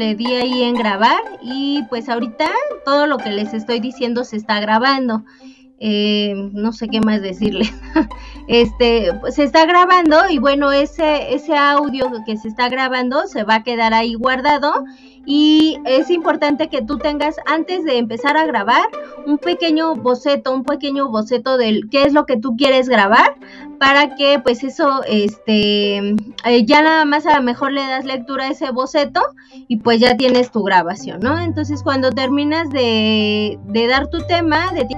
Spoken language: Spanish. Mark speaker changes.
Speaker 1: le di ahí en grabar y pues ahorita todo lo que les estoy diciendo se está grabando. Eh, no sé qué más decirle. este, pues, se está grabando y bueno, ese, ese audio que se está grabando se va a quedar ahí guardado y es importante que tú tengas antes de empezar a grabar un pequeño boceto, un pequeño boceto del qué es lo que tú quieres grabar para que pues eso, este, eh, ya nada más a lo mejor le das lectura a ese boceto y pues ya tienes tu grabación, ¿no? Entonces cuando terminas de, de dar tu tema, de